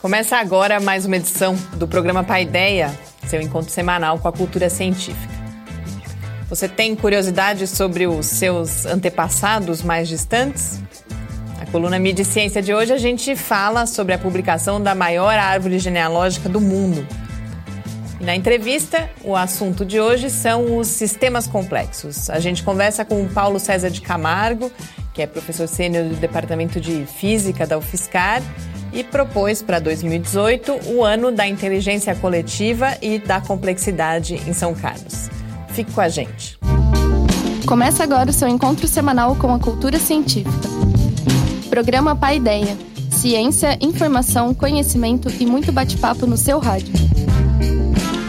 Começa agora mais uma edição do programa Paideia, seu encontro semanal com a cultura científica. Você tem curiosidade sobre os seus antepassados mais distantes? Na coluna Mídia Ciência de hoje a gente fala sobre a publicação da maior árvore genealógica do mundo. Na entrevista, o assunto de hoje são os sistemas complexos. A gente conversa com o Paulo César de Camargo, que é professor sênior do Departamento de Física da UFSCar e propôs para 2018 o ano da inteligência coletiva e da complexidade em São Carlos. Fique com a gente. Começa agora o seu encontro semanal com a cultura científica. Programa Pai Ideia. Ciência, informação, conhecimento e muito bate-papo no seu rádio.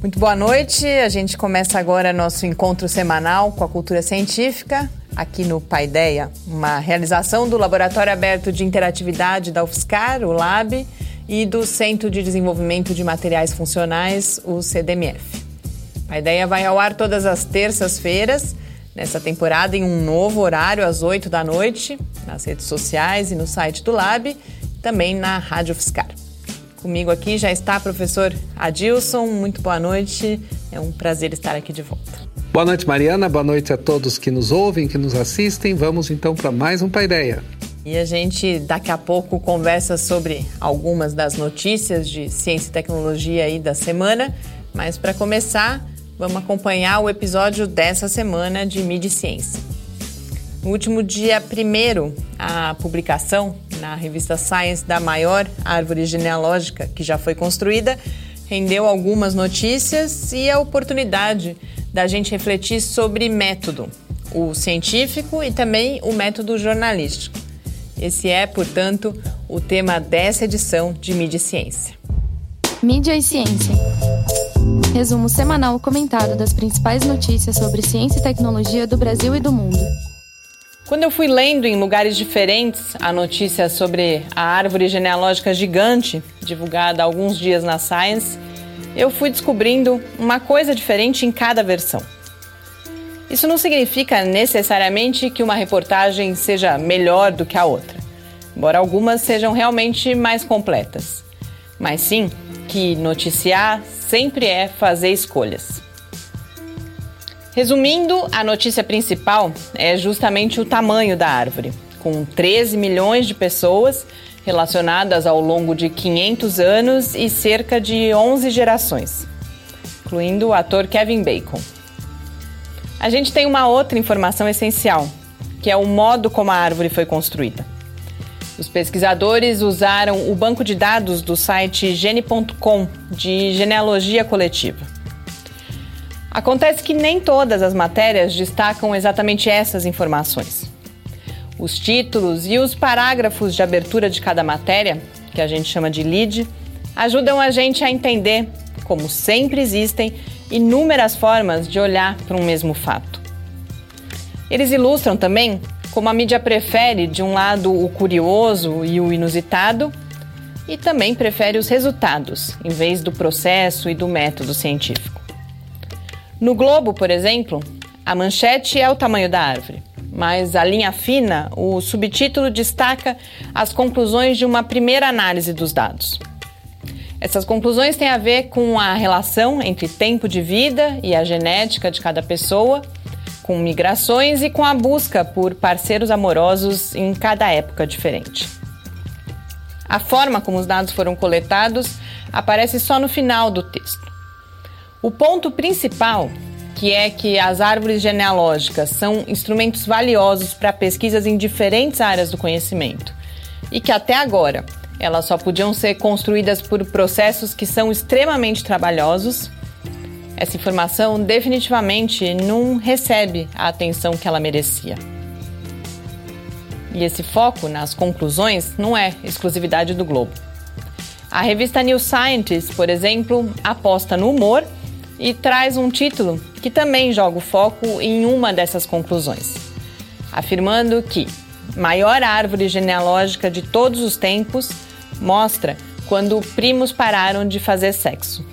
Muito boa noite. A gente começa agora nosso encontro semanal com a cultura científica aqui no Paideia, uma realização do Laboratório Aberto de Interatividade da UFSCar, o LAB, e do Centro de Desenvolvimento de Materiais Funcionais, o CDMF. A ideia vai ao ar todas as terças-feiras, nessa temporada, em um novo horário, às 8 da noite, nas redes sociais e no site do Lab, também na Rádio UFSCar. Comigo aqui já está o professor Adilson. Muito boa noite. É um prazer estar aqui de volta. Boa noite, Mariana. Boa noite a todos que nos ouvem, que nos assistem. Vamos então para mais um Paideia. E a gente daqui a pouco conversa sobre algumas das notícias de ciência e tecnologia aí da semana. Mas para começar, vamos acompanhar o episódio dessa semana de Mídia e Ciência. No último dia 1 a publicação na revista Science da maior árvore genealógica que já foi construída rendeu algumas notícias e a oportunidade da gente refletir sobre método, o científico e também o método jornalístico. Esse é, portanto, o tema dessa edição de Mídia e Ciência. Mídia e Ciência. Resumo semanal comentado das principais notícias sobre ciência e tecnologia do Brasil e do mundo. Quando eu fui lendo em lugares diferentes a notícia sobre a árvore genealógica gigante, divulgada há alguns dias na Science, eu fui descobrindo uma coisa diferente em cada versão. Isso não significa necessariamente que uma reportagem seja melhor do que a outra, embora algumas sejam realmente mais completas, mas sim que noticiar sempre é fazer escolhas. Resumindo, a notícia principal é justamente o tamanho da árvore, com 13 milhões de pessoas relacionadas ao longo de 500 anos e cerca de 11 gerações, incluindo o ator Kevin Bacon. A gente tem uma outra informação essencial, que é o modo como a árvore foi construída. Os pesquisadores usaram o banco de dados do site gene.com de genealogia coletiva. Acontece que nem todas as matérias destacam exatamente essas informações. Os títulos e os parágrafos de abertura de cada matéria, que a gente chama de lead, ajudam a gente a entender, como sempre existem, inúmeras formas de olhar para um mesmo fato. Eles ilustram também como a mídia prefere, de um lado, o curioso e o inusitado, e também prefere os resultados, em vez do processo e do método científico. No Globo, por exemplo, a manchete é o tamanho da árvore, mas a linha fina, o subtítulo destaca as conclusões de uma primeira análise dos dados. Essas conclusões têm a ver com a relação entre tempo de vida e a genética de cada pessoa, com migrações e com a busca por parceiros amorosos em cada época diferente. A forma como os dados foram coletados aparece só no final do texto. O ponto principal, que é que as árvores genealógicas são instrumentos valiosos para pesquisas em diferentes áreas do conhecimento e que até agora elas só podiam ser construídas por processos que são extremamente trabalhosos. Essa informação definitivamente não recebe a atenção que ela merecia. E esse foco nas conclusões não é exclusividade do Globo. A revista New Scientist, por exemplo, aposta no humor e traz um título que também joga o foco em uma dessas conclusões, afirmando que maior árvore genealógica de todos os tempos mostra quando primos pararam de fazer sexo.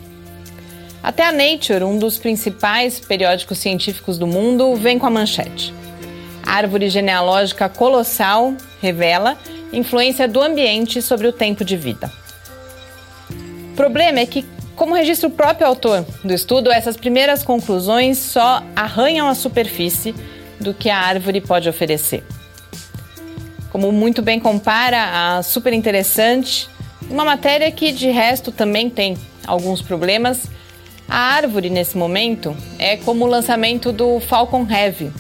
Até a Nature, um dos principais periódicos científicos do mundo, vem com a manchete. Árvore genealógica colossal revela influência do ambiente sobre o tempo de vida. O problema é que, como registra o próprio autor do estudo, essas primeiras conclusões só arranham a superfície do que a árvore pode oferecer. Como muito bem compara a super interessante, uma matéria que de resto também tem alguns problemas, a árvore nesse momento é como o lançamento do Falcon Heavy,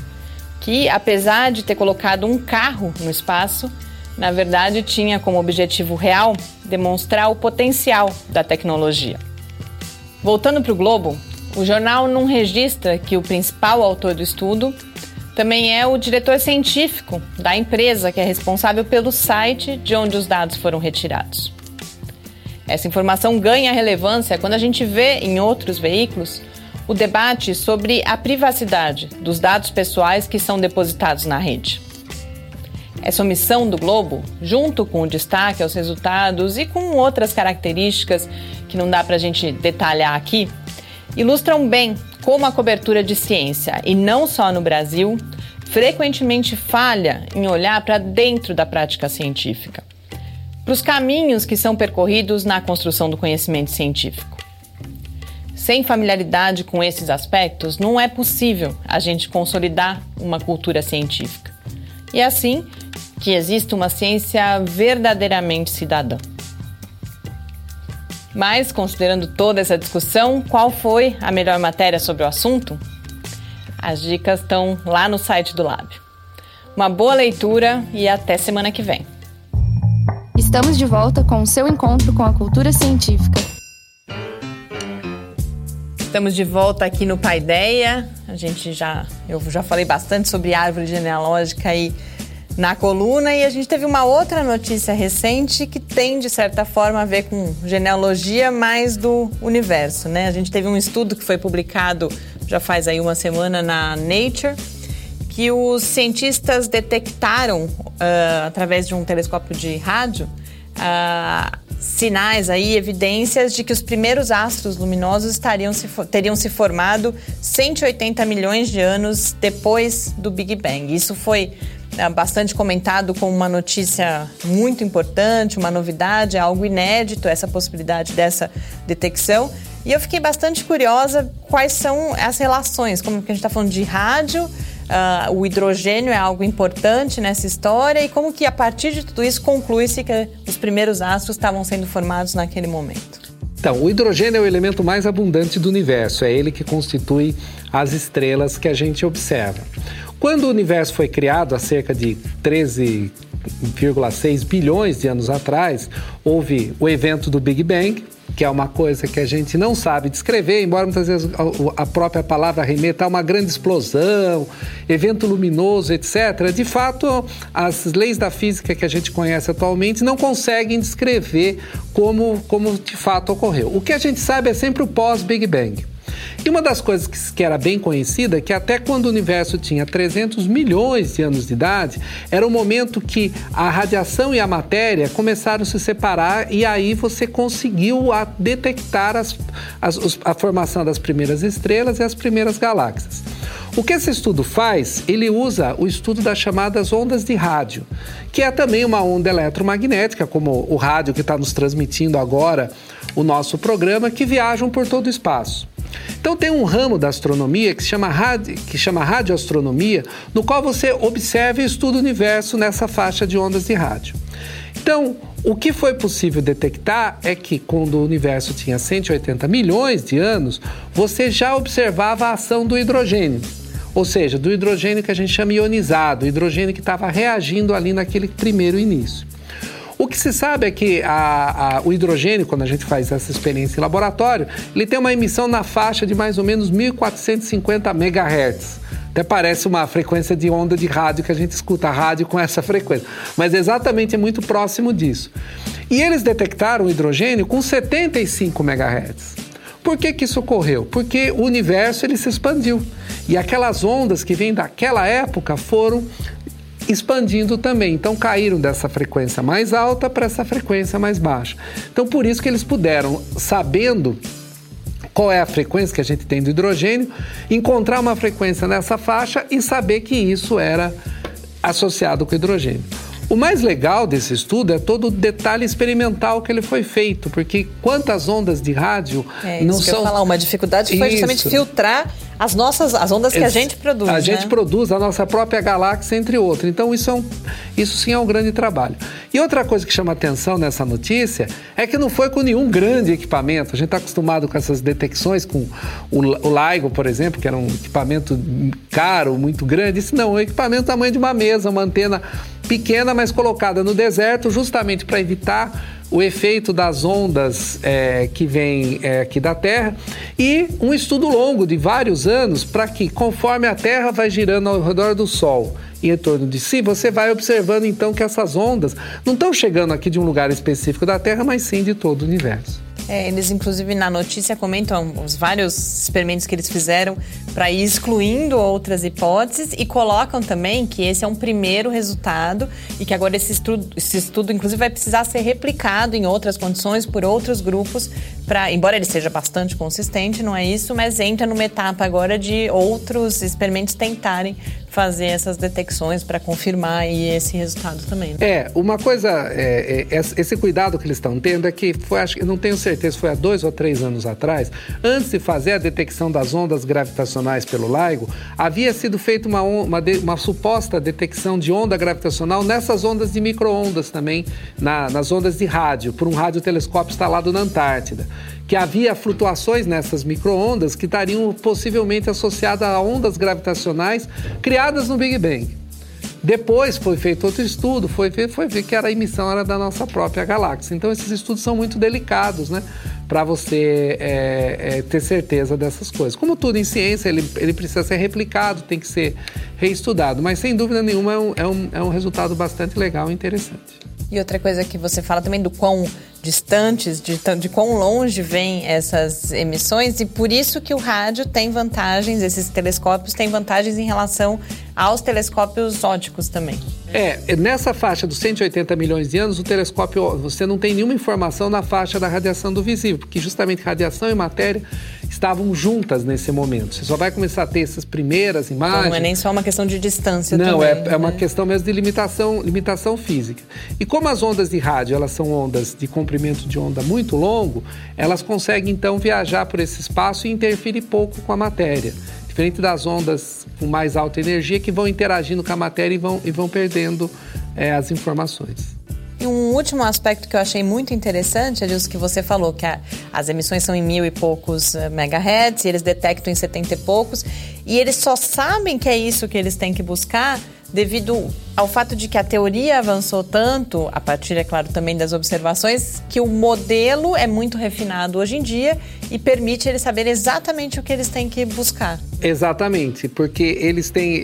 que apesar de ter colocado um carro no espaço, na verdade, tinha como objetivo real demonstrar o potencial da tecnologia. Voltando para o Globo, o jornal não registra que o principal autor do estudo também é o diretor científico da empresa que é responsável pelo site de onde os dados foram retirados. Essa informação ganha relevância quando a gente vê em outros veículos o debate sobre a privacidade dos dados pessoais que são depositados na rede. Essa omissão do Globo, junto com o destaque aos resultados e com outras características que não dá para a gente detalhar aqui, ilustram bem como a cobertura de ciência, e não só no Brasil, frequentemente falha em olhar para dentro da prática científica, para os caminhos que são percorridos na construção do conhecimento científico. Sem familiaridade com esses aspectos, não é possível a gente consolidar uma cultura científica. E assim, que exista uma ciência verdadeiramente cidadã. Mas, considerando toda essa discussão, qual foi a melhor matéria sobre o assunto? As dicas estão lá no site do Lábio. Uma boa leitura e até semana que vem. Estamos de volta com o seu encontro com a cultura científica. Estamos de volta aqui no Paideia. A gente já, eu já falei bastante sobre árvore genealógica e na coluna e a gente teve uma outra notícia recente que tem de certa forma a ver com genealogia mais do universo, né? A gente teve um estudo que foi publicado já faz aí uma semana na Nature que os cientistas detectaram uh, através de um telescópio de rádio uh, sinais aí, evidências de que os primeiros astros luminosos estariam se, teriam se formado 180 milhões de anos depois do Big Bang. Isso foi bastante comentado como uma notícia muito importante, uma novidade, algo inédito, essa possibilidade dessa detecção. E eu fiquei bastante curiosa quais são as relações, como que a gente está falando de rádio, uh, o hidrogênio é algo importante nessa história e como que a partir de tudo isso conclui-se que os primeiros astros estavam sendo formados naquele momento. Então, o hidrogênio é o elemento mais abundante do universo, é ele que constitui as estrelas que a gente observa. Quando o universo foi criado, há cerca de 13,6 bilhões de anos atrás, houve o evento do Big Bang, que é uma coisa que a gente não sabe descrever, embora muitas vezes a própria palavra remeta a uma grande explosão, evento luminoso, etc. De fato, as leis da física que a gente conhece atualmente não conseguem descrever como, como de fato ocorreu. O que a gente sabe é sempre o pós-Big Bang. E uma das coisas que, que era bem conhecida é que até quando o universo tinha 300 milhões de anos de idade, era o momento que a radiação e a matéria começaram a se separar e aí você conseguiu a detectar as, as, a formação das primeiras estrelas e as primeiras galáxias. O que esse estudo faz? Ele usa o estudo das chamadas ondas de rádio, que é também uma onda eletromagnética, como o rádio que está nos transmitindo agora o nosso programa, que viajam por todo o espaço. Então tem um ramo da astronomia que, chama radio, que chama radioastronomia, no qual você observa e estuda o universo nessa faixa de ondas de rádio. Então, o que foi possível detectar é que quando o universo tinha 180 milhões de anos, você já observava a ação do hidrogênio. Ou seja, do hidrogênio que a gente chama ionizado, o hidrogênio que estava reagindo ali naquele primeiro início. O que se sabe é que a, a, o hidrogênio, quando a gente faz essa experiência em laboratório, ele tem uma emissão na faixa de mais ou menos 1.450 MHz. Até parece uma frequência de onda de rádio que a gente escuta rádio com essa frequência, mas exatamente é muito próximo disso. E eles detectaram o hidrogênio com 75 MHz. Por que, que isso ocorreu? Porque o universo ele se expandiu. E aquelas ondas que vêm daquela época foram expandindo também. Então caíram dessa frequência mais alta para essa frequência mais baixa. Então por isso que eles puderam, sabendo qual é a frequência que a gente tem do hidrogênio, encontrar uma frequência nessa faixa e saber que isso era associado com hidrogênio. O mais legal desse estudo é todo o detalhe experimental que ele foi feito, porque quantas ondas de rádio é, não são. Que eu falar, uma dificuldade foi isso. justamente filtrar as nossas as ondas que a gente produz. A né? gente produz a nossa própria galáxia, entre outros. Então, isso, é um, isso sim é um grande trabalho. E outra coisa que chama atenção nessa notícia é que não foi com nenhum grande equipamento. A gente está acostumado com essas detecções, com o, o LIGO, por exemplo, que era um equipamento caro, muito grande. Isso não, é um equipamento do tamanho de uma mesa, uma antena pequena, mas colocada no deserto, justamente para evitar o efeito das ondas é, que vêm é, aqui da Terra e um estudo longo de vários anos para que, conforme a Terra vai girando ao redor do Sol e em torno de si, você vai observando então que essas ondas não estão chegando aqui de um lugar específico da Terra, mas sim de todo o universo. É, eles, inclusive, na notícia comentam os vários experimentos que eles fizeram para ir excluindo outras hipóteses e colocam também que esse é um primeiro resultado e que agora esse estudo, esse estudo inclusive, vai precisar ser replicado em outras condições por outros grupos, para, embora ele seja bastante consistente, não é isso, mas entra numa etapa agora de outros experimentos tentarem fazer essas detecções para confirmar esse resultado também. Né? É, uma coisa, é, é, esse cuidado que eles estão tendo é que foi, acho, eu não tenho certeza, foi há dois ou três anos atrás, antes de fazer a detecção das ondas gravitacionais pelo LIGO, havia sido feita uma, uma, uma suposta detecção de onda gravitacional nessas ondas de microondas também, na, nas ondas de rádio, por um radiotelescópio instalado na Antártida que havia flutuações nessas microondas que estariam possivelmente associadas a ondas gravitacionais criadas no Big Bang. Depois foi feito outro estudo, foi ver, foi ver que era a emissão era da nossa própria galáxia. Então esses estudos são muito delicados, né? Para você é, é, ter certeza dessas coisas. Como tudo em ciência, ele, ele precisa ser replicado, tem que ser reestudado. Mas sem dúvida nenhuma é um, é um, é um resultado bastante legal e interessante. E outra coisa que você fala também do quão distantes, de, de quão longe vêm essas emissões, e por isso que o rádio tem vantagens, esses telescópios têm vantagens em relação aos telescópios óticos também. É, nessa faixa dos 180 milhões de anos, o telescópio, você não tem nenhuma informação na faixa da radiação do visível, porque justamente radiação e matéria estavam juntas nesse momento. Você só vai começar a ter essas primeiras imagens. Então não é nem só uma questão de distância Não, também, é, né? é uma questão mesmo de limitação, limitação física. E como as ondas de rádio, elas são ondas de comprimento de onda muito longo, elas conseguem então viajar por esse espaço e interferir pouco com a matéria. Diferente das ondas com mais alta energia que vão interagindo com a matéria e vão, e vão perdendo é, as informações. E um último aspecto que eu achei muito interessante é disso que você falou, que a, as emissões são em mil e poucos eh, megahertz, e eles detectam em setenta e poucos, e eles só sabem que é isso que eles têm que buscar devido ao fato de que a teoria avançou tanto, a partir, é claro, também das observações, que o modelo é muito refinado hoje em dia e permite eles saberem exatamente o que eles têm que buscar. Exatamente, porque eles têm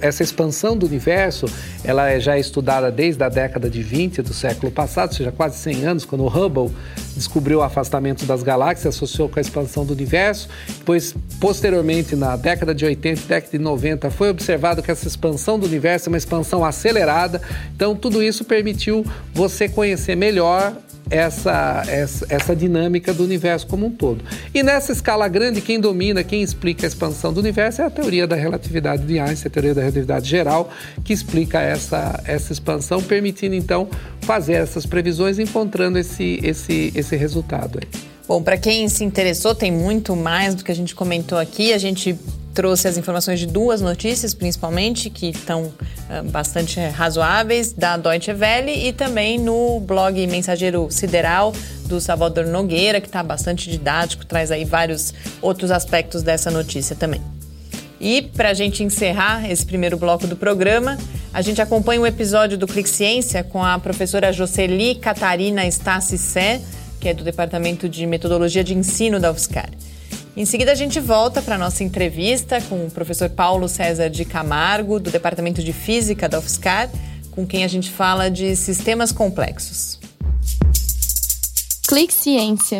essa expansão do universo, ela é já estudada desde a década de 20 do século passado, ou seja, quase 100 anos, quando o Hubble descobriu o afastamento das galáxias, associou com a expansão do universo. Depois, posteriormente, na década de 80 década de 90, foi observado que essa expansão do universo é uma expansão acelerada. Então, tudo isso permitiu você conhecer melhor essa, essa, essa dinâmica do universo como um todo. E nessa escala grande, quem domina, quem explica a expansão do universo é a teoria da relatividade de Einstein, a teoria da relatividade geral, que explica essa, essa expansão, permitindo então fazer essas previsões, encontrando esse, esse, esse resultado. Aí. Bom, para quem se interessou, tem muito mais do que a gente comentou aqui. A gente trouxe as informações de duas notícias, principalmente, que estão uh, bastante razoáveis, da Deutsche Welle e também no blog Mensageiro Sideral do Salvador Nogueira, que está bastante didático, traz aí vários outros aspectos dessa notícia também. E para a gente encerrar esse primeiro bloco do programa, a gente acompanha um episódio do Clique Ciência com a professora Jocely Catarina Stassi Sé, que é do Departamento de Metodologia de Ensino da UFSCar. Em seguida, a gente volta para a nossa entrevista com o professor Paulo César de Camargo, do Departamento de Física da UFSCar, com quem a gente fala de sistemas complexos. Clique Ciência.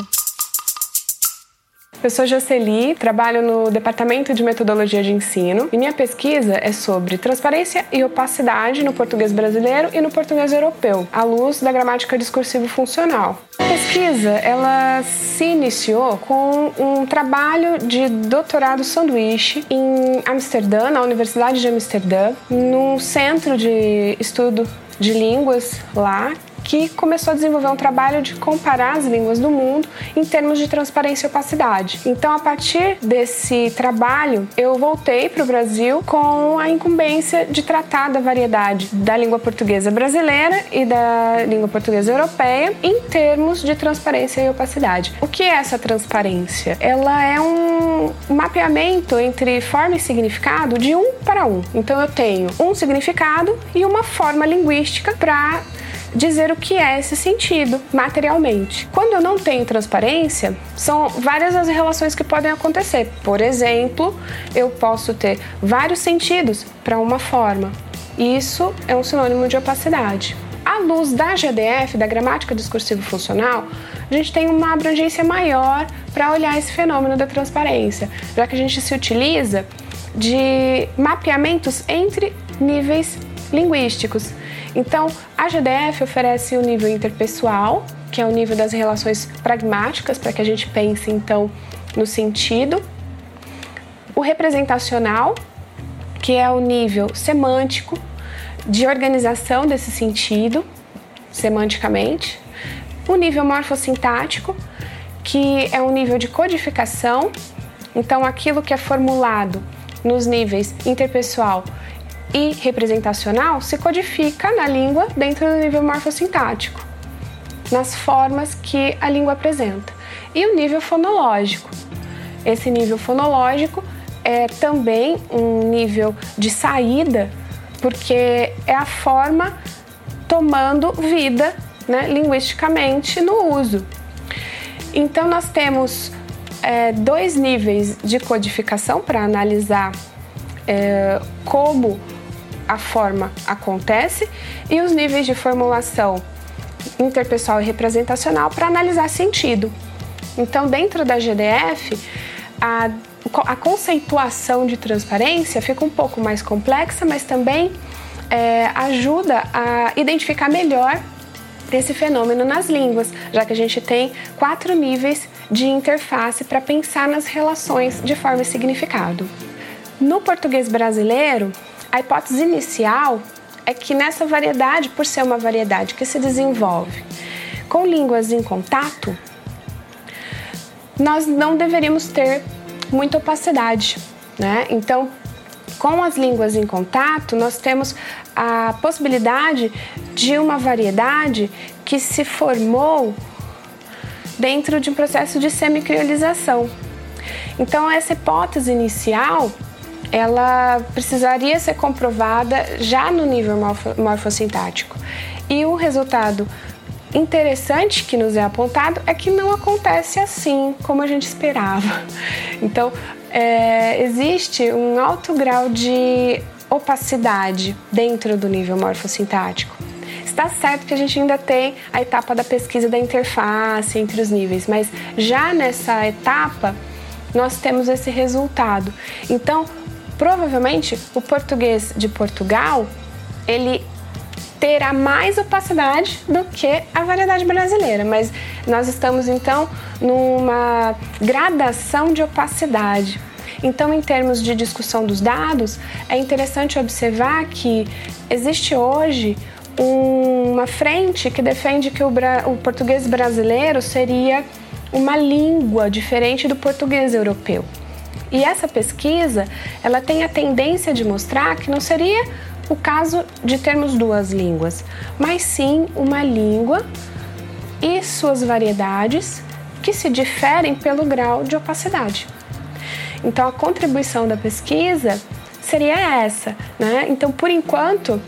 Eu sou Jocely, trabalho no Departamento de Metodologia de Ensino e minha pesquisa é sobre transparência e opacidade no português brasileiro e no português europeu, à luz da gramática discursivo funcional. A pesquisa ela se iniciou com um trabalho de doutorado sanduíche em Amsterdã, na Universidade de Amsterdã, num centro de estudo de línguas lá, que começou a desenvolver um trabalho de comparar as línguas do mundo em termos de transparência e opacidade. Então, a partir desse trabalho, eu voltei para o Brasil com a incumbência de tratar da variedade da língua portuguesa brasileira e da língua portuguesa europeia em termos de transparência e opacidade. O que é essa transparência? Ela é um mapeamento entre forma e significado de um para um. Então, eu tenho um significado e uma forma linguística para dizer o que é esse sentido materialmente. Quando eu não tenho transparência, são várias as relações que podem acontecer. Por exemplo, eu posso ter vários sentidos para uma forma. Isso é um sinônimo de opacidade. À luz da GDF, da gramática discursivo funcional, a gente tem uma abrangência maior para olhar esse fenômeno da transparência, já que a gente se utiliza de mapeamentos entre níveis linguísticos. Então, a GDF oferece o nível interpessoal, que é o nível das relações pragmáticas, para que a gente pense então no sentido. O representacional, que é o nível semântico, de organização desse sentido, semanticamente. O nível morfossintático, que é um nível de codificação, então aquilo que é formulado nos níveis interpessoal e representacional se codifica na língua dentro do nível morfossintático, nas formas que a língua apresenta. E o nível fonológico. Esse nível fonológico é também um nível de saída, porque é a forma tomando vida né, linguisticamente no uso. Então, nós temos é, dois níveis de codificação para analisar é, como a forma acontece e os níveis de formulação interpessoal e representacional para analisar sentido. Então, dentro da GDF, a, a, conceituação de transparência fica um pouco mais complexa, mas também é, ajuda a identificar melhor esse fenômeno nas línguas, já que a gente tem quatro níveis de interface para pensar nas relações de forma e significado. No português brasileiro, a hipótese inicial é que nessa variedade, por ser uma variedade que se desenvolve com línguas em contato, nós não deveríamos ter muita opacidade, né? Então, com as línguas em contato, nós temos a possibilidade de uma variedade que se formou dentro de um processo de semicriolização. Então, essa hipótese inicial ela precisaria ser comprovada já no nível morfo, morfossintático. E o resultado interessante que nos é apontado é que não acontece assim como a gente esperava. Então, é, existe um alto grau de opacidade dentro do nível morfossintático. Está certo que a gente ainda tem a etapa da pesquisa da interface entre os níveis, mas já nessa etapa nós temos esse resultado. Então, provavelmente o português de Portugal ele terá mais opacidade do que a variedade brasileira, mas nós estamos então numa gradação de opacidade. Então, em termos de discussão dos dados, é interessante observar que existe hoje uma frente que defende que o, o português brasileiro seria uma língua diferente do português europeu. E essa pesquisa, ela tem a tendência de mostrar que não seria o caso de termos duas línguas, mas sim uma língua e suas variedades que se diferem pelo grau de opacidade. Então a contribuição da pesquisa seria essa, né? Então, por enquanto,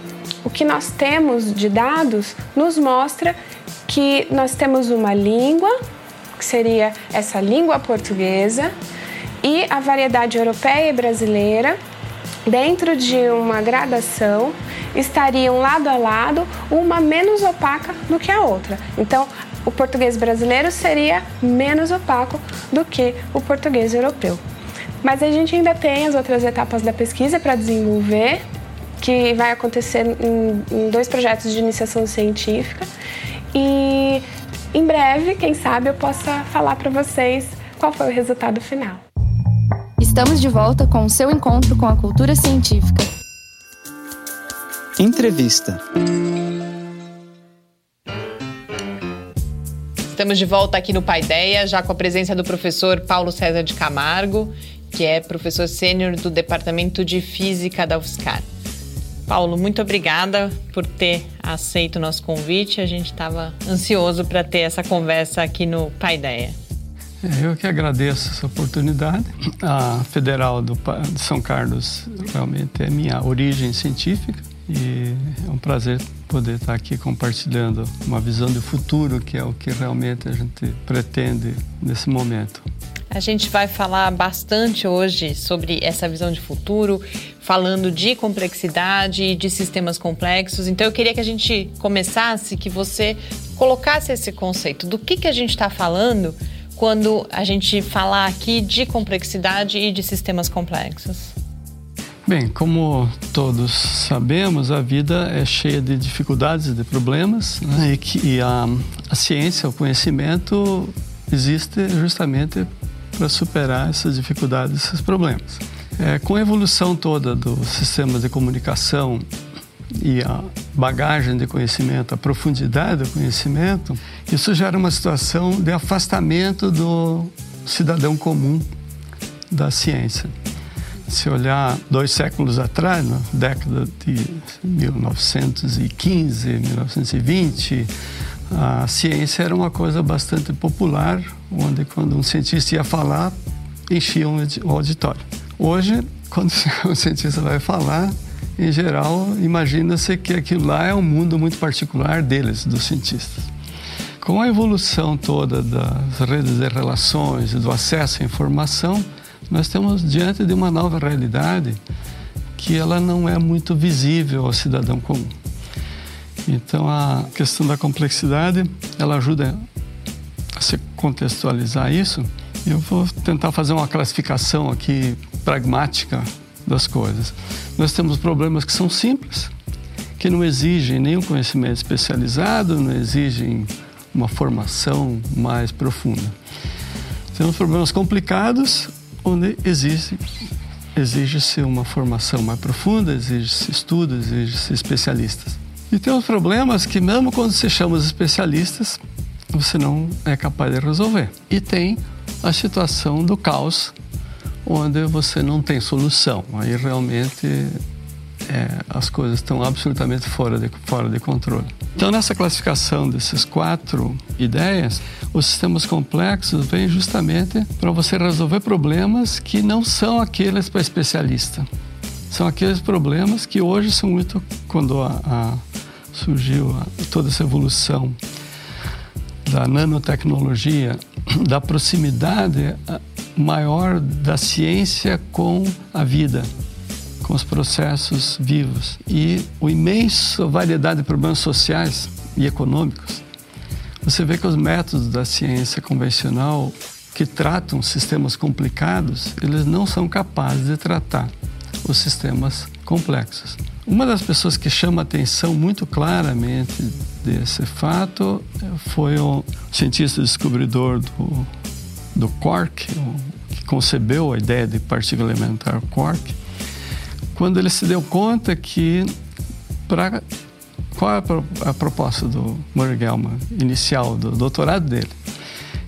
o que nós temos de dados nos mostra que nós temos uma língua, que seria essa língua portuguesa, e a variedade europeia e brasileira, dentro de uma gradação, estariam lado a lado, uma menos opaca do que a outra. Então, o português brasileiro seria menos opaco do que o português europeu. Mas a gente ainda tem as outras etapas da pesquisa para desenvolver, que vai acontecer em, em dois projetos de iniciação científica. E em breve, quem sabe, eu possa falar para vocês qual foi o resultado final. Estamos de volta com o seu encontro com a cultura científica. Entrevista. Estamos de volta aqui no Paideia, já com a presença do professor Paulo César de Camargo, que é professor sênior do Departamento de Física da UFSCar. Paulo, muito obrigada por ter aceito o nosso convite. A gente estava ansioso para ter essa conversa aqui no Paideia. Eu que agradeço essa oportunidade. A Federal do, de São Carlos realmente é minha origem científica e é um prazer poder estar aqui compartilhando uma visão de futuro, que é o que realmente a gente pretende nesse momento. A gente vai falar bastante hoje sobre essa visão de futuro, falando de complexidade e de sistemas complexos. Então eu queria que a gente começasse, que você colocasse esse conceito do que, que a gente está falando quando a gente falar aqui de complexidade e de sistemas complexos. Bem, como todos sabemos, a vida é cheia de dificuldades de problemas, né? e, que, a, a ciência, o conhecimento existe justamente para superar essas dificuldades, esses problemas. É, com a evolução toda dos sistemas de comunicação e a bagagem de conhecimento, a profundidade do conhecimento, isso gera uma situação de afastamento do cidadão comum da ciência. Se olhar dois séculos atrás, na década de 1915, 1920, a ciência era uma coisa bastante popular, onde quando um cientista ia falar, enchia o auditório. Hoje, quando um cientista vai falar, em geral, imagina-se que aquilo lá é um mundo muito particular deles, dos cientistas. Com a evolução toda das redes de relações e do acesso à informação, nós estamos diante de uma nova realidade que ela não é muito visível ao cidadão comum. Então a questão da complexidade, ela ajuda a se contextualizar isso. Eu vou tentar fazer uma classificação aqui pragmática das coisas. Nós temos problemas que são simples, que não exigem nenhum conhecimento especializado, não exigem uma formação mais profunda. Temos problemas complicados, onde existe exige-se uma formação mais profunda, exige-se estudos, exige-se especialistas. E tem os problemas que, mesmo quando você chama os especialistas, você não é capaz de resolver. E tem a situação do caos, onde você não tem solução. Aí realmente é, as coisas estão absolutamente fora de, fora de controle. Então, nessa classificação desses quatro ideias, os sistemas complexos vêm justamente para você resolver problemas que não são aqueles para especialista. São aqueles problemas que hoje são muito. Quando a, a surgiu toda essa evolução da nanotecnologia, da proximidade maior da ciência com a vida, com os processos vivos e o imensa variedade de problemas sociais e econômicos. Você vê que os métodos da ciência convencional que tratam sistemas complicados, eles não são capazes de tratar os sistemas complexos. Uma das pessoas que chama atenção muito claramente desse fato foi o cientista descobridor do, do quark, que concebeu a ideia de partícula elementar quark, quando ele se deu conta que para qual é a proposta do Murray inicial do doutorado dele?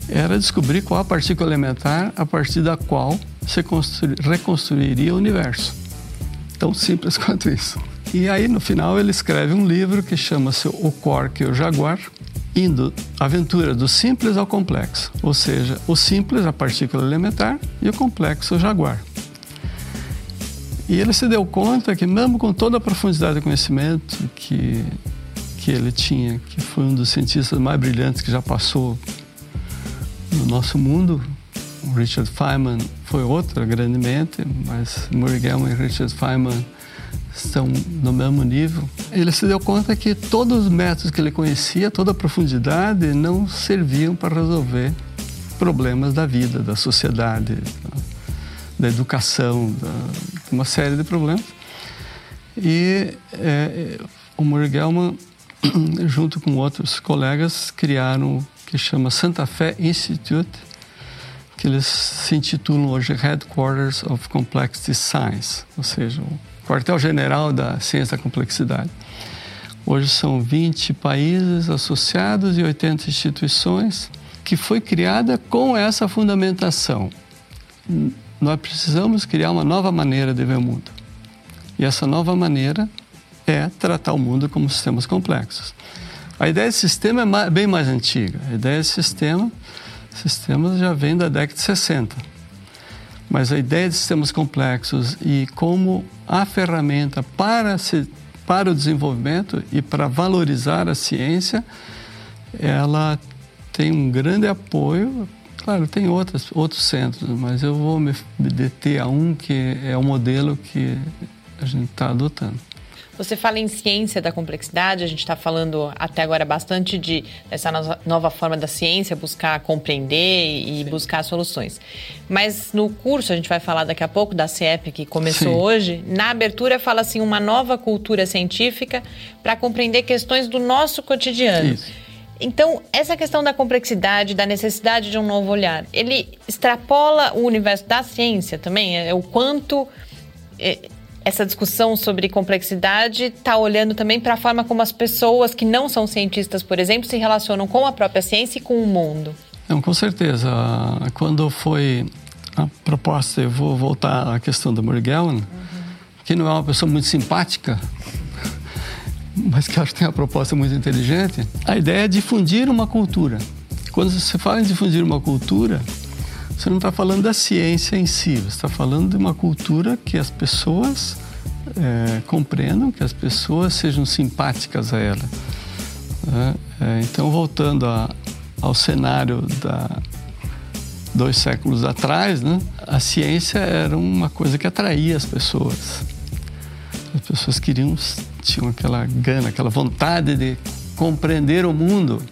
Era descobrir qual a partícula elementar a partir da qual se reconstruiria o universo. Tão simples quanto isso. E aí, no final, ele escreve um livro que chama-se O Quark e o Jaguar, indo aventura do simples ao complexo, ou seja, o simples, a partícula elementar, e o complexo, o jaguar. E ele se deu conta que, mesmo com toda a profundidade do conhecimento que, que ele tinha, que foi um dos cientistas mais brilhantes que já passou no nosso mundo, o Richard Feynman foi outro, grandemente, mas Murray Gell-mann e Richard Feynman estão no mesmo nível. Ele se deu conta que todos os métodos que ele conhecia, toda a profundidade, não serviam para resolver problemas da vida, da sociedade, da, educação, da, uma série de problemas. E é, o Murray junto com outros colegas, criaram o que chama Santa Fe Institute, que eles se intitulam hoje Headquarters of Complexity Science, ou seja, o quartel-general da ciência da complexidade. Hoje são 20 países associados e 80 instituições, que foi criada com essa fundamentação. Nós precisamos criar uma nova maneira de ver o mundo. E essa nova maneira é tratar o mundo como sistemas complexos. A ideia de sistema é bem mais antiga. A ideia de sistema, sistemas já vem da década de 60 mas a ideia de sistemas complexos e como a ferramenta para, se, para o desenvolvimento e para valorizar a ciência, ela tem um grande apoio. Claro, tem outras, outros centros, mas eu vou me deter a um que é o modelo que a gente está adotando. Você fala em ciência da complexidade, a gente está falando até agora bastante de dessa nova forma da ciência, buscar compreender e buscar soluções. Mas no curso, a gente vai falar daqui a pouco da CEP que começou Sim. hoje, na abertura fala assim, uma nova cultura científica para compreender questões do nosso cotidiano. Isso. Então, essa questão da complexidade, da necessidade de um novo olhar, ele extrapola o universo da ciência também? É o quanto é, essa discussão sobre complexidade está olhando também para a forma como as pessoas que não são cientistas, por exemplo, se relacionam com a própria ciência e com o mundo. Não, com certeza. Quando foi a proposta, eu vou voltar à questão do Murgellman, uhum. que não é uma pessoa muito simpática, mas que acho que tem uma proposta muito inteligente. A ideia é difundir uma cultura. Quando você fala em difundir uma cultura, você não está falando da ciência em si, você está falando de uma cultura que as pessoas é, compreendam, que as pessoas sejam simpáticas a ela. Né? É, então, voltando a, ao cenário da dois séculos atrás, né? a ciência era uma coisa que atraía as pessoas. As pessoas queriam, tinham aquela gana, aquela vontade de compreender o mundo.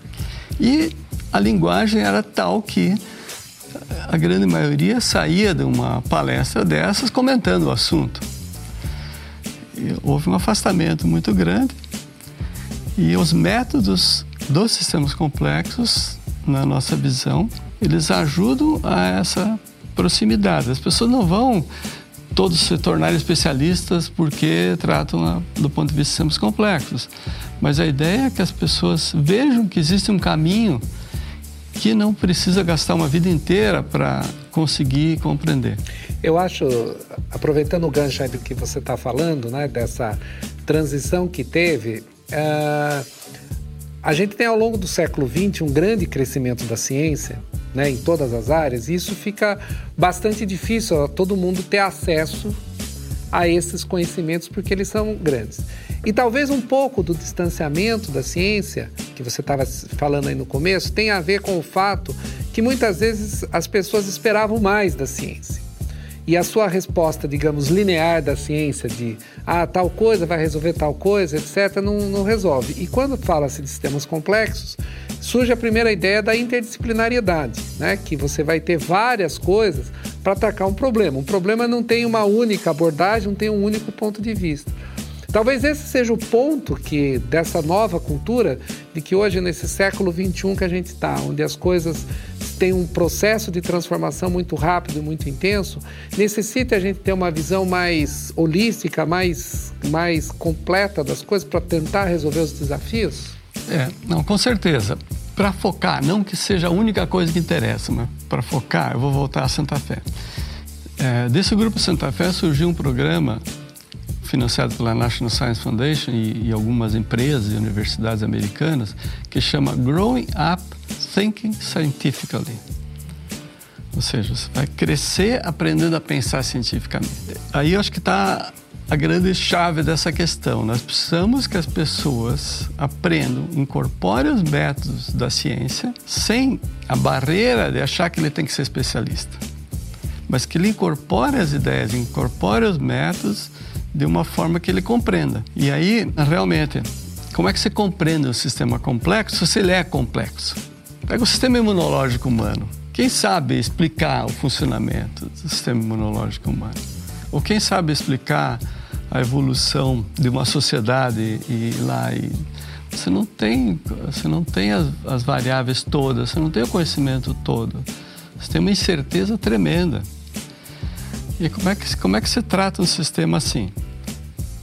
E a linguagem era tal que a grande maioria saía de uma palestra dessas comentando o assunto. E houve um afastamento muito grande e os métodos dos sistemas complexos, na nossa visão, eles ajudam a essa proximidade. As pessoas não vão todos se tornarem especialistas porque tratam a, do ponto de vista de sistemas complexos, mas a ideia é que as pessoas vejam que existe um caminho que não precisa gastar uma vida inteira para conseguir compreender. Eu acho, aproveitando o gancho do que você está falando, né, dessa transição que teve, uh, a gente tem ao longo do século XX um grande crescimento da ciência, né, em todas as áreas, e isso fica bastante difícil a todo mundo ter acesso a esses conhecimentos porque eles são grandes. E talvez um pouco do distanciamento da ciência, que você estava falando aí no começo, tenha a ver com o fato que muitas vezes as pessoas esperavam mais da ciência. E a sua resposta, digamos, linear da ciência, de ah, tal coisa vai resolver tal coisa, etc., não, não resolve. E quando fala-se de sistemas complexos, surge a primeira ideia da interdisciplinariedade, né? que você vai ter várias coisas para atacar um problema. Um problema não tem uma única abordagem, não tem um único ponto de vista. Talvez esse seja o ponto que dessa nova cultura, de que hoje nesse século 21 que a gente está, onde as coisas têm um processo de transformação muito rápido e muito intenso, necessita a gente ter uma visão mais holística, mais, mais completa das coisas para tentar resolver os desafios? É, não, com certeza. Para focar, não que seja a única coisa que interessa, mas para focar, eu vou voltar a Santa Fé. É, desse grupo Santa Fé surgiu um programa financiado pela National Science Foundation e, e algumas empresas e universidades americanas, que chama Growing Up Thinking Scientifically. Ou seja, você vai crescer aprendendo a pensar cientificamente. Aí eu acho que está a grande chave dessa questão. Nós precisamos que as pessoas aprendam, incorporem os métodos da ciência sem a barreira de achar que ele tem que ser especialista, mas que ele incorpore as ideias, incorpore os métodos de uma forma que ele compreenda. E aí, realmente, como é que você compreende o sistema complexo se ele é complexo? Pega o sistema imunológico humano. Quem sabe explicar o funcionamento do sistema imunológico humano? Ou quem sabe explicar a evolução de uma sociedade e lá e você não tem você não tem as, as variáveis todas, você não tem o conhecimento todo, você tem uma incerteza tremenda. E como é que como é que se trata um sistema assim?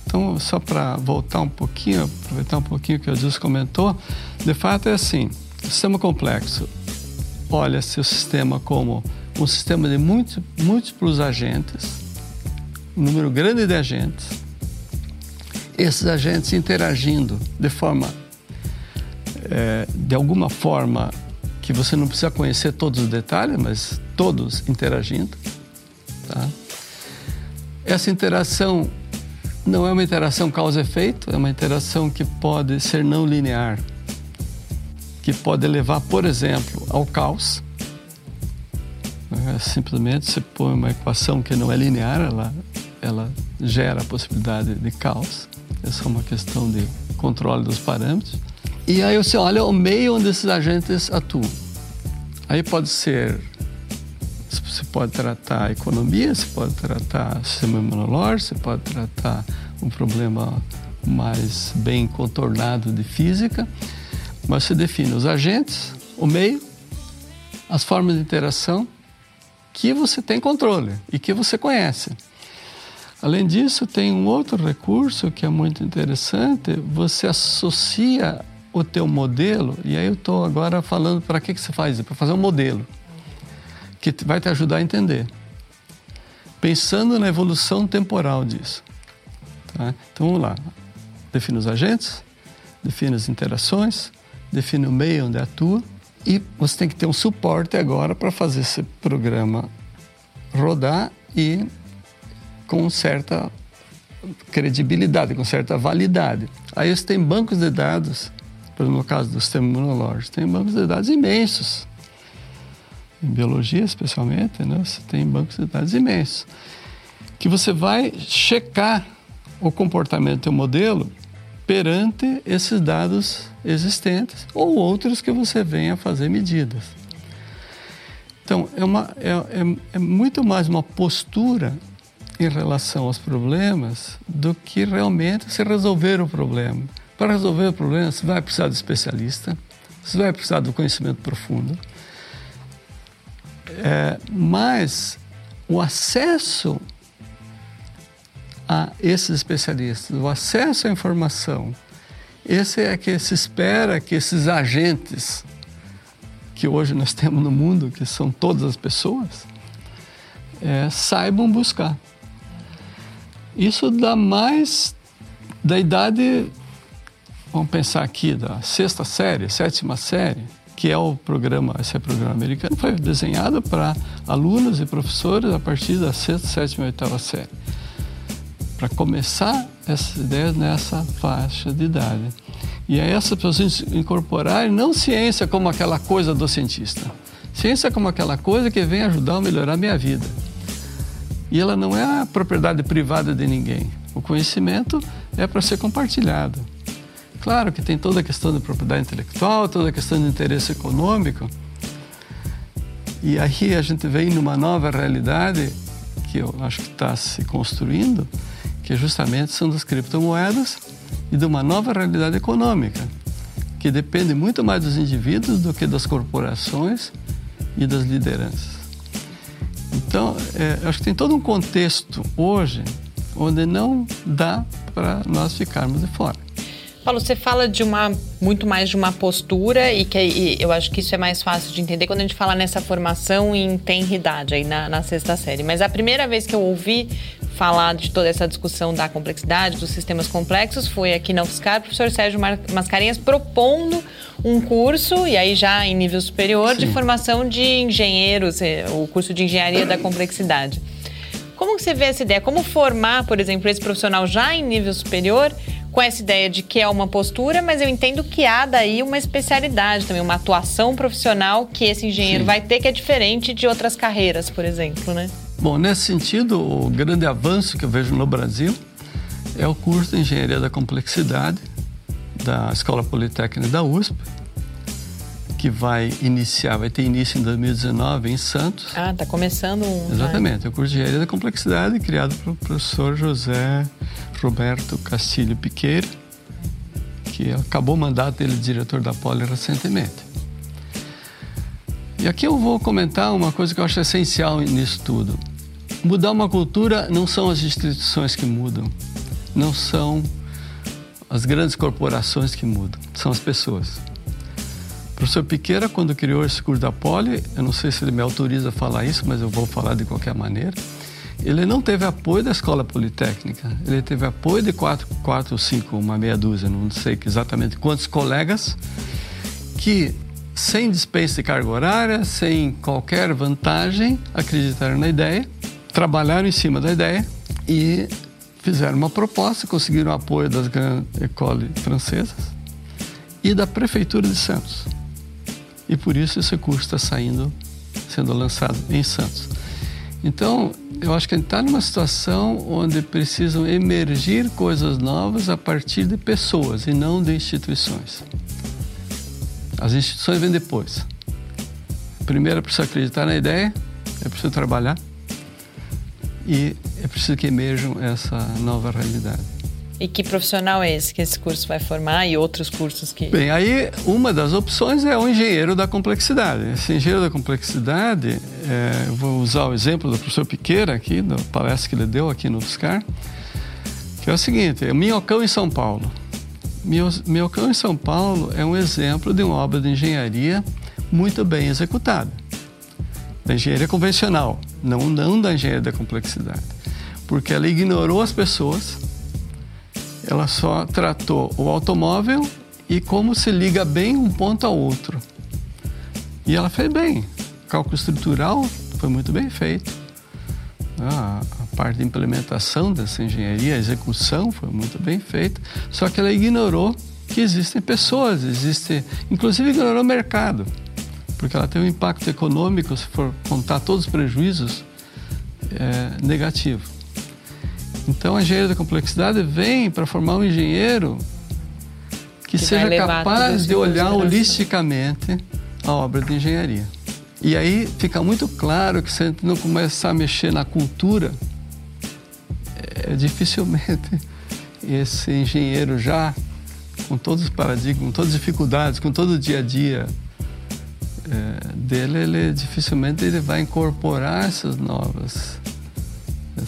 Então, só para voltar um pouquinho, aproveitar um pouquinho que o Deus comentou, de fato é assim: sistema complexo. Olha-se o sistema como um sistema de múltiplos agentes um número grande de agentes, esses agentes interagindo de forma, é, de alguma forma, que você não precisa conhecer todos os detalhes, mas todos interagindo. Tá? Essa interação não é uma interação causa-efeito, é uma interação que pode ser não linear, que pode levar, por exemplo, ao caos. É, simplesmente você põe uma equação que não é linear, ela ela gera a possibilidade de caos. Essa é uma questão de controle dos parâmetros. E aí você olha o meio onde esses agentes atuam. Aí pode ser, você pode tratar a economia, você pode tratar o sistema imunológico, você pode tratar um problema mais bem contornado de física, mas você define os agentes, o meio, as formas de interação que você tem controle e que você conhece. Além disso, tem um outro recurso que é muito interessante. Você associa o teu modelo, e aí eu estou agora falando para que, que você faz Para fazer um modelo que vai te ajudar a entender. Pensando na evolução temporal disso. Tá? Então vamos lá. Define os agentes, define as interações, define o meio onde atua e você tem que ter um suporte agora para fazer esse programa rodar e com certa credibilidade, com certa validade. Aí você tem bancos de dados, por exemplo, no caso do sistema imunológico, tem bancos de dados imensos. Em biologia, especialmente, né, você tem bancos de dados imensos. Que você vai checar o comportamento do modelo perante esses dados existentes ou outros que você venha fazer medidas. Então, é, uma, é, é, é muito mais uma postura em relação aos problemas do que realmente se resolver o problema. Para resolver o problema, você vai precisar de especialista, você vai precisar do conhecimento profundo, é, mas o acesso a esses especialistas, o acesso à informação, esse é que se espera que esses agentes que hoje nós temos no mundo, que são todas as pessoas, é, saibam buscar. Isso dá mais da idade, vamos pensar aqui, da sexta série, sétima série, que é o programa, esse é o programa americano, foi desenhado para alunos e professores a partir da sexta, sétima e oitava série. Para começar essas ideias nessa faixa de idade. E aí essas pessoas incorporarem não ciência como aquela coisa do cientista, ciência como aquela coisa que vem ajudar a melhorar a minha vida e ela não é a propriedade privada de ninguém. O conhecimento é para ser compartilhado. Claro que tem toda a questão de propriedade intelectual, toda a questão de interesse econômico. E aí a gente vem numa nova realidade que eu acho que está se construindo, que justamente são das criptomoedas e de uma nova realidade econômica, que depende muito mais dos indivíduos do que das corporações e das lideranças. Então, é, acho que tem todo um contexto hoje onde não dá para nós ficarmos de fora. Paulo, você fala de uma muito mais de uma postura e que e eu acho que isso é mais fácil de entender quando a gente fala nessa formação em tenridade aí na, na sexta série. Mas a primeira vez que eu ouvi falar de toda essa discussão da complexidade, dos sistemas complexos, foi aqui na UFSCar o professor Sérgio Mascarenhas propondo um curso, e aí já em nível superior, Sim. de formação de engenheiros, eh, o curso de engenharia da complexidade. Como você vê essa ideia? Como formar, por exemplo, esse profissional já em nível superior com essa ideia de que é uma postura, mas eu entendo que há daí uma especialidade também, uma atuação profissional que esse engenheiro Sim. vai ter que é diferente de outras carreiras, por exemplo, né? Bom, nesse sentido, o grande avanço que eu vejo no Brasil é o curso de Engenharia da Complexidade da Escola Politécnica da USP, que vai iniciar, vai ter início em 2019 em Santos. Ah, está começando um. Exatamente, é o curso de Engenharia da Complexidade criado pelo professor José Roberto Castilho Piqueira, que acabou o mandato dele de diretor da Poli recentemente. E aqui eu vou comentar uma coisa que eu acho essencial nisso tudo. Mudar uma cultura não são as instituições que mudam, não são as grandes corporações que mudam, são as pessoas. Professor Piqueira, quando criou esse curso da Poli, eu não sei se ele me autoriza a falar isso, mas eu vou falar de qualquer maneira. Ele não teve apoio da escola politécnica, ele teve apoio de quatro, quatro ou cinco, uma meia dúzia, não sei exatamente quantos colegas, que sem dispensa de carga horária, sem qualquer vantagem, acreditaram na ideia, trabalharam em cima da ideia e fizeram uma proposta, conseguiram o apoio das grandes écoles francesas e da prefeitura de Santos. E por isso esse curso está saindo, sendo lançado em Santos. Então, eu acho que a gente está numa situação onde precisam emergir coisas novas a partir de pessoas e não de instituições. As instituições vêm depois. Primeiro é preciso acreditar na ideia, é preciso trabalhar e é preciso que emerjam essa nova realidade. E que profissional é esse que esse curso vai formar e outros cursos que. Bem, aí uma das opções é o engenheiro da complexidade. Esse engenheiro da complexidade, é, eu vou usar o exemplo do professor Piqueira aqui, da palestra que ele deu aqui no UFSCar, que é o seguinte: é Minhocão em São Paulo. Minhocão em São Paulo é um exemplo de uma obra de engenharia muito bem executada. Da engenharia convencional, não, não da engenharia da complexidade. Porque ela ignorou as pessoas ela só tratou o automóvel e como se liga bem um ponto ao outro. E ela fez bem. O cálculo estrutural foi muito bem feito. Ah, a parte de implementação dessa engenharia, a execução foi muito bem feita. Só que ela ignorou que existem pessoas, existe, inclusive ignorou o mercado, porque ela tem um impacto econômico, se for contar todos os prejuízos, é, negativo. Então a engenharia da complexidade vem para formar um engenheiro que, que seja capaz de olhar holisticamente a obra de engenharia. E aí fica muito claro que se a gente não começar a mexer na cultura, é, dificilmente esse engenheiro já, com todos os paradigmas, com todas as dificuldades, com todo o dia a dia é, dele, ele dificilmente ele vai incorporar essas novas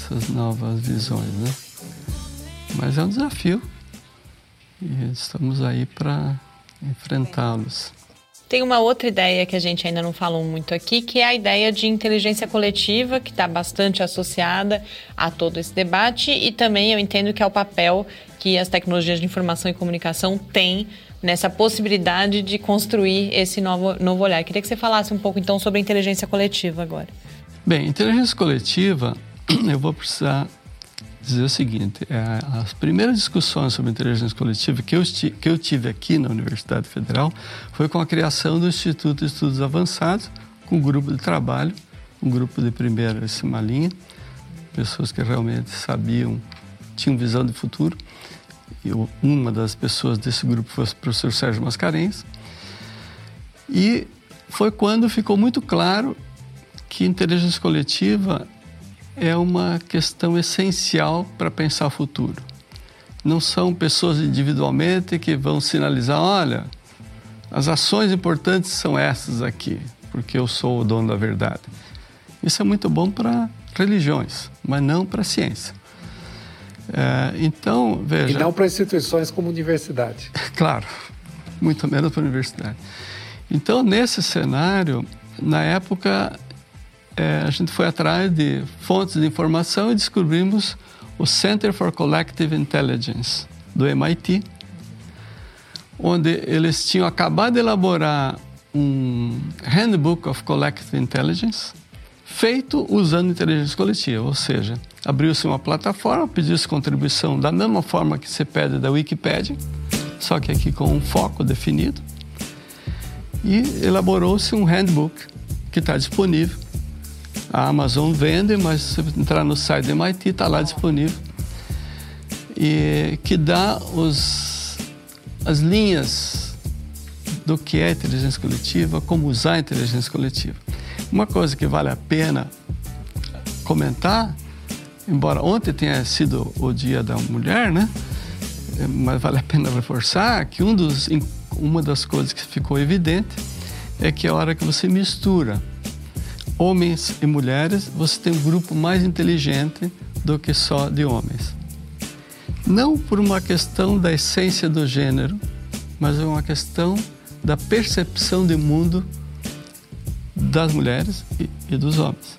essas novas visões, né? Mas é um desafio e estamos aí para enfrentá-los. Tem uma outra ideia que a gente ainda não falou muito aqui, que é a ideia de inteligência coletiva, que está bastante associada a todo esse debate, e também eu entendo que é o papel que as tecnologias de informação e comunicação têm nessa possibilidade de construir esse novo, novo olhar. Queria que você falasse um pouco então sobre a inteligência coletiva agora. Bem, inteligência coletiva eu vou precisar dizer o seguinte: é, as primeiras discussões sobre inteligência coletiva que eu, que eu tive aqui na Universidade Federal foi com a criação do Instituto de Estudos Avançados, com um grupo de trabalho, um grupo de primeira cima linha, pessoas que realmente sabiam, tinham visão de futuro. Eu, uma das pessoas desse grupo foi o professor Sérgio Mascarenhas. E foi quando ficou muito claro que inteligência coletiva é uma questão essencial para pensar o futuro. Não são pessoas individualmente que vão sinalizar: olha, as ações importantes são essas aqui, porque eu sou o dono da verdade. Isso é muito bom para religiões, mas não para a ciência. É, então, veja. E não para instituições como universidade. Claro, muito menos para a universidade. Então, nesse cenário, na época é, a gente foi atrás de fontes de informação e descobrimos o Center for Collective Intelligence do MIT, onde eles tinham acabado de elaborar um Handbook of Collective Intelligence feito usando inteligência coletiva, ou seja, abriu-se uma plataforma, pediu-se contribuição da mesma forma que você pede da Wikipedia, só que aqui com um foco definido, e elaborou-se um handbook que está disponível. A Amazon vende, mas se entrar no site do MIT, está lá disponível. E que dá os, as linhas do que é inteligência coletiva, como usar a inteligência coletiva. Uma coisa que vale a pena comentar, embora ontem tenha sido o Dia da Mulher, né? Mas vale a pena reforçar que um dos, uma das coisas que ficou evidente é que a hora que você mistura homens e mulheres, você tem um grupo mais inteligente do que só de homens. Não por uma questão da essência do gênero, mas é uma questão da percepção de mundo das mulheres e, dos homens.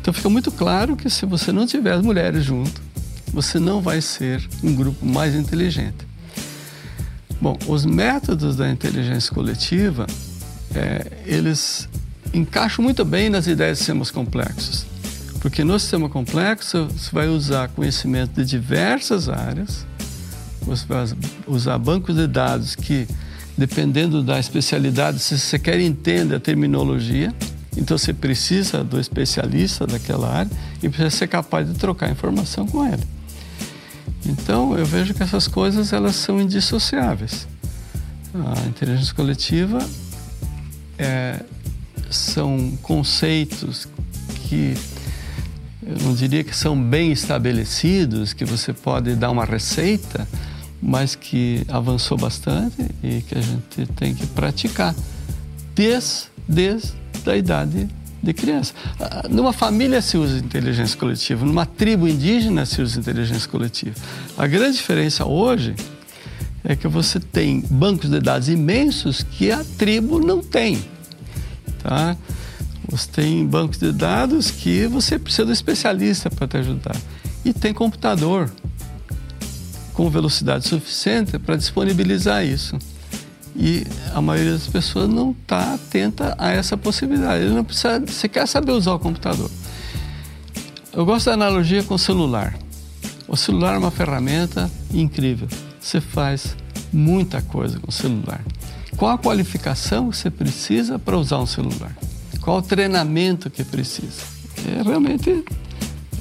Então fica muito claro que se você não tiver as mulheres junto, você não vai ser um grupo mais inteligente. Bom, os métodos da inteligência coletiva, é, eles encaixam muito bem nas ideias de sistemas complexos. Porque no sistema complexo, você vai usar conhecimento de diversas áreas, você vai usar bancos de dados que dependendo da especialidade, se você quer entender a terminologia, então você precisa do especialista daquela área e precisa ser capaz de trocar informação com ele. Então eu vejo que essas coisas elas são indissociáveis. A inteligência coletiva é, são conceitos que eu não diria que são bem estabelecidos, que você pode dar uma receita, mas que avançou bastante e que a gente tem que praticar desde, desde a idade de criança. Ah, numa família se usa inteligência coletiva, numa tribo indígena se usa inteligência coletiva. A grande diferença hoje é que você tem bancos de dados imensos que a tribo não tem. Tá? Você tem bancos de dados que você precisa de um especialista para te ajudar. E tem computador com velocidade suficiente para disponibilizar isso. E a maioria das pessoas não está atenta a essa possibilidade. Ele não precisa, você quer saber usar o computador. Eu gosto da analogia com o celular. O celular é uma ferramenta incrível. Você faz muita coisa com o celular. Qual a qualificação que você precisa para usar um celular? Qual o treinamento que precisa? É realmente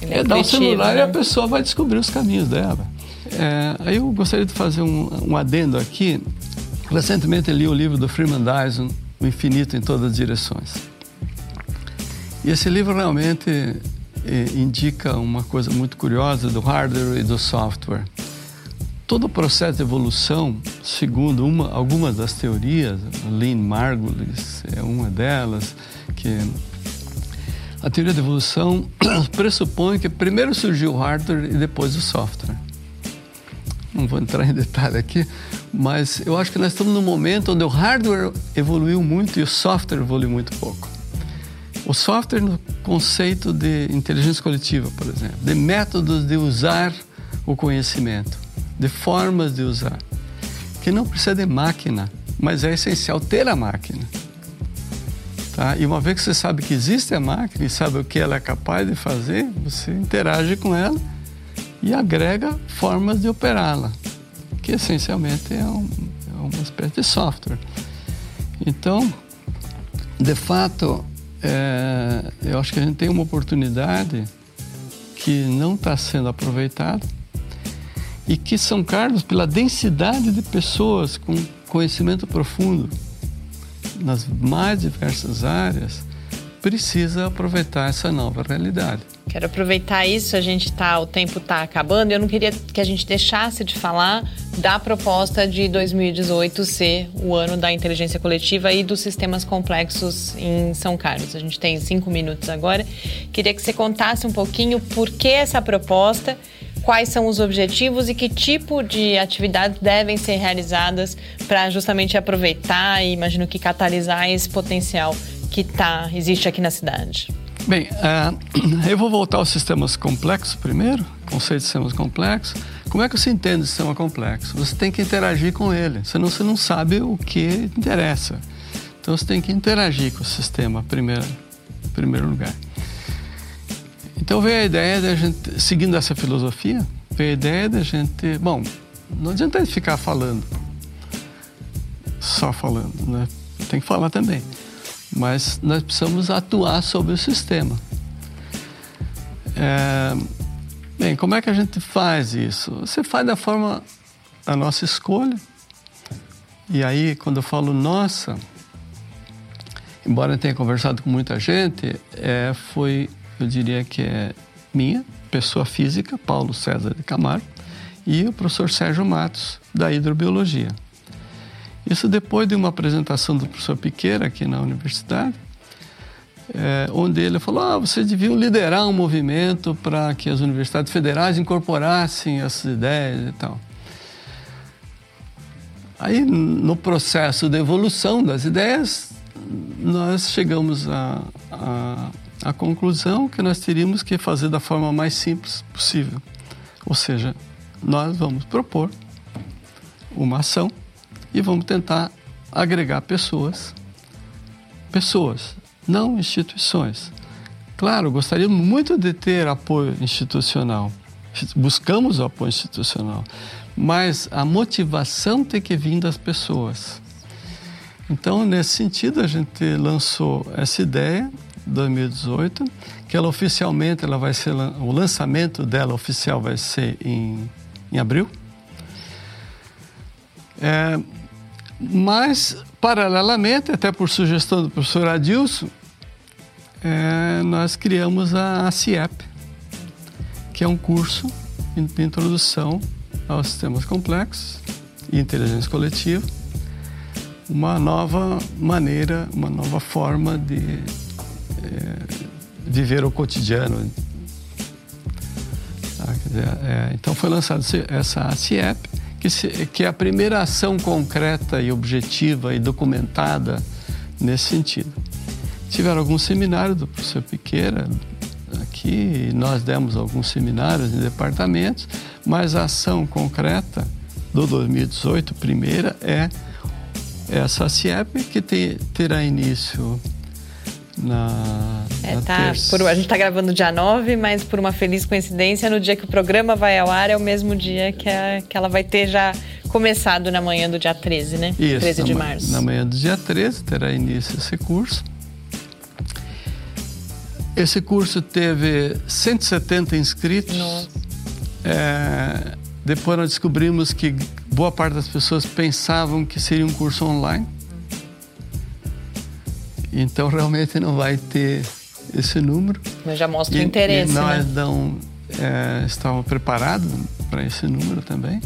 é, é dar o celular né? e a pessoa vai descobrir os caminhos dela. É, aí eu gostaria de fazer um, um adendo aqui. Recentemente eu li o livro do Freeman Dyson, O Infinito em Todas as Direções. E esse livro realmente é, indica uma coisa muito curiosa do hardware e do software. Todo o processo de evolução, segundo uma, algumas das teorias, Lynn Margulis é uma delas, que a teoria da evolução pressupõe que primeiro surgiu o hardware e depois o software não vou entrar em detalhe aqui, mas eu acho que nós estamos num momento onde o hardware evoluiu muito e o software evoluiu muito pouco. O software no conceito de inteligência coletiva, por exemplo, de métodos de usar o conhecimento, de formas de usar, que não precisa de máquina, mas é essencial ter a máquina. Tá? E uma vez que você sabe que existe a máquina e sabe o que ela é capaz de fazer, você interage com ela e agrega formas de operá-la, que essencialmente é, um, é uma espécie de software. Então, de fato, é, eu acho que a gente tem uma oportunidade que não está sendo aproveitada e que São Carlos, pela densidade de pessoas com conhecimento profundo nas mais diversas áreas, precisa aproveitar essa nova realidade. Quero aproveitar isso, a gente tá, o tempo está acabando. Eu não queria que a gente deixasse de falar da proposta de 2018 ser o ano da inteligência coletiva e dos sistemas complexos em São Carlos. A gente tem cinco minutos agora. Queria que você contasse um pouquinho por que essa proposta, quais são os objetivos e que tipo de atividades devem ser realizadas para justamente aproveitar e imagino que catalisar esse potencial que tá, existe aqui na cidade. Bem, uh, eu vou voltar aos sistemas complexos primeiro, conceito de sistemas complexos. Como é que você entende o sistema complexo? Você tem que interagir com ele, senão você não sabe o que interessa. Então você tem que interagir com o sistema primeiro, em primeiro lugar. Então veio a ideia da gente, seguindo essa filosofia, veio a ideia da gente, bom, não adianta ficar falando, só falando, né? Tem que falar também. Mas nós precisamos atuar sobre o sistema. É, bem, como é que a gente faz isso? Você faz da forma da nossa escolha. E aí, quando eu falo nossa, embora eu tenha conversado com muita gente, é, foi, eu diria que é minha, pessoa física, Paulo César de Camargo, e o professor Sérgio Matos, da hidrobiologia. Isso depois de uma apresentação do professor Piqueira aqui na universidade, é, onde ele falou: ah, vocês deviam liderar um movimento para que as universidades federais incorporassem essas ideias e tal. Aí, no processo de evolução das ideias, nós chegamos a, a, a, conclusão que nós teríamos que fazer da forma mais simples possível. Ou seja, nós vamos propor uma ação e vamos tentar agregar pessoas, pessoas, não instituições. Claro, gostaríamos muito de ter apoio institucional, buscamos o apoio institucional, mas a motivação tem que vir das pessoas. Então, nesse sentido, a gente lançou essa ideia 2018, que ela oficialmente ela vai ser o lançamento dela oficial vai ser em, em abril. É, mas, paralelamente, até por sugestão do professor Adilson, é, nós criamos a CIEP, que é um curso de introdução aos sistemas complexos e inteligência coletiva, uma nova maneira, uma nova forma de viver o cotidiano. Tá? Dizer, é, então foi lançada essa CIEP, que, se, que é a primeira ação concreta e objetiva e documentada nesse sentido. Tiveram alguns seminários do professor Piqueira aqui, nós demos alguns seminários em departamentos, mas a ação concreta do 2018, primeira, é essa CIEP que te, terá início na, é, na tá, por, a gente está gravando dia 9, mas por uma feliz coincidência, no dia que o programa vai ao ar é o mesmo dia que, a, que ela vai ter já começado na manhã do dia 13, né? Isso, 13 de março. Na manhã do dia 13 terá início esse curso. Esse curso teve 170 inscritos. Nossa. É, depois nós descobrimos que boa parte das pessoas pensavam que seria um curso online. Então realmente não vai ter esse número. Mas já mostra o interesse. E nós né? não é, estávamos preparados para esse número também,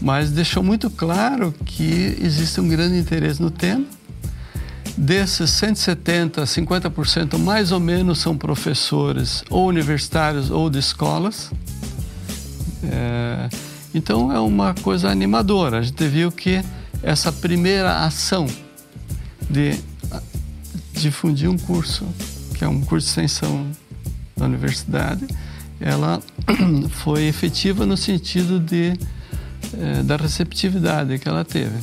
mas deixou muito claro que existe um grande interesse no tema. Desses 170, 50% mais ou menos são professores ou universitários ou de escolas. É, então é uma coisa animadora. A gente viu que essa primeira ação de difundir um curso, que é um curso de extensão da universidade, ela foi efetiva no sentido de, é, da receptividade que ela teve.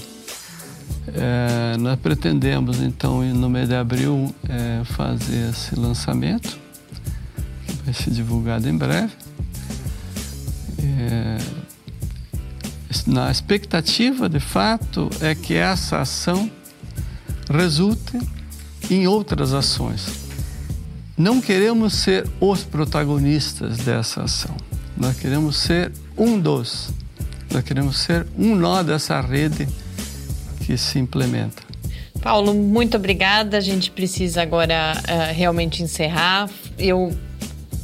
É, nós pretendemos, então, no mês de abril, é, fazer esse lançamento, que vai ser divulgado em breve. na expectativa, de fato, é que essa ação resulte em outras ações. Não queremos ser os protagonistas dessa ação. Nós queremos ser um dos. Nós queremos ser um nó dessa rede que se implementa. Paulo, muito obrigada. A gente precisa agora uh, realmente encerrar. Eu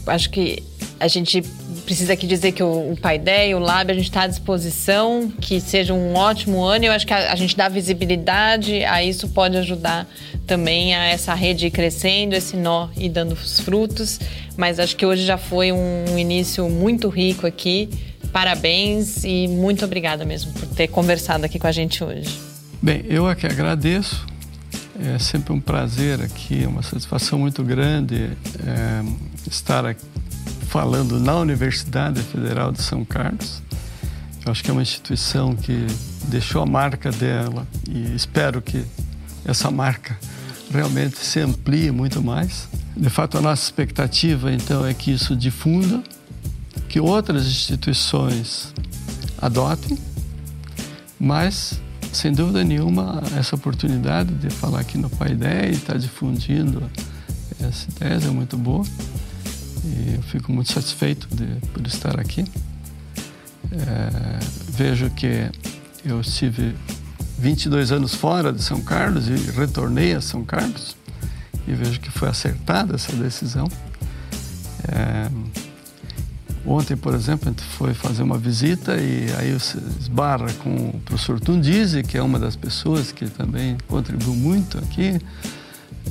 acho que a gente precisa aqui dizer que o, o Paideia, o Lab, a gente está à disposição, que seja um ótimo ano. Eu acho que a, a, gente dá visibilidade, a isso pode ajudar também a essa rede ir crescendo, esse nó e dando os frutos. Mas acho que hoje já foi um, início muito rico aqui. Parabéns e muito obrigada mesmo por ter conversado aqui com a gente hoje. Bem, eu aqui agradeço. É sempre um prazer aqui, uma satisfação muito grande é, estar aqui falando na Universidade Federal de São Carlos. Eu acho que é uma instituição que deixou a marca dela e espero que essa marca realmente se amplie muito mais. De fato, a nossa expectativa então é que isso difunda, que outras instituições adotem, mas sem dúvida nenhuma essa oportunidade de falar aqui no Pai Ideia e estar tá difundindo essa ideia é muito boa e eu fico muito satisfeito de, por estar aqui. É, vejo que eu estive 22 anos fora de São Carlos e retornei a São Carlos e vejo que foi acertada essa decisão. É, ontem, por exemplo, a gente foi fazer uma visita e aí esbarra com o professor Tundizi, que é uma das pessoas que também contribuiu muito aqui.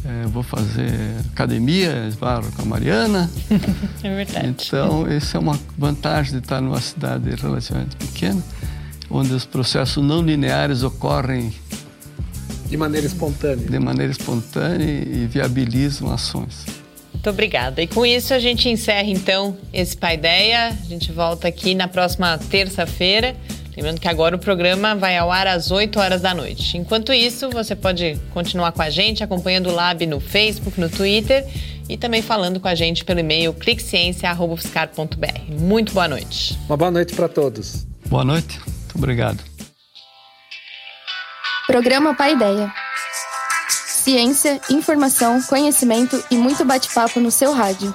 É, vou fazer academia, esbarro com a Mariana. é verdade. Então, essa é uma vantagem de estar numa cidade relativamente pequena, onde os processos não lineares ocorrem de maneira espontânea. De maneira espontânea e viabilizam ações. Muito obrigada. E com isso a gente encerra então esse Paideia. A gente volta aqui na próxima terça-feira. Lembrando que agora o programa vai ao ar às 8 horas da noite. Enquanto isso, você pode continuar com a gente, acompanhando o Lab no Facebook, no Twitter e também falando com a gente pelo e-mail cliqueciência.fiscar.br. Muito boa noite. Uma boa noite para todos. Boa noite. Muito obrigado. Programa Paideia. Ciência, informação, conhecimento e muito bate-papo no seu rádio.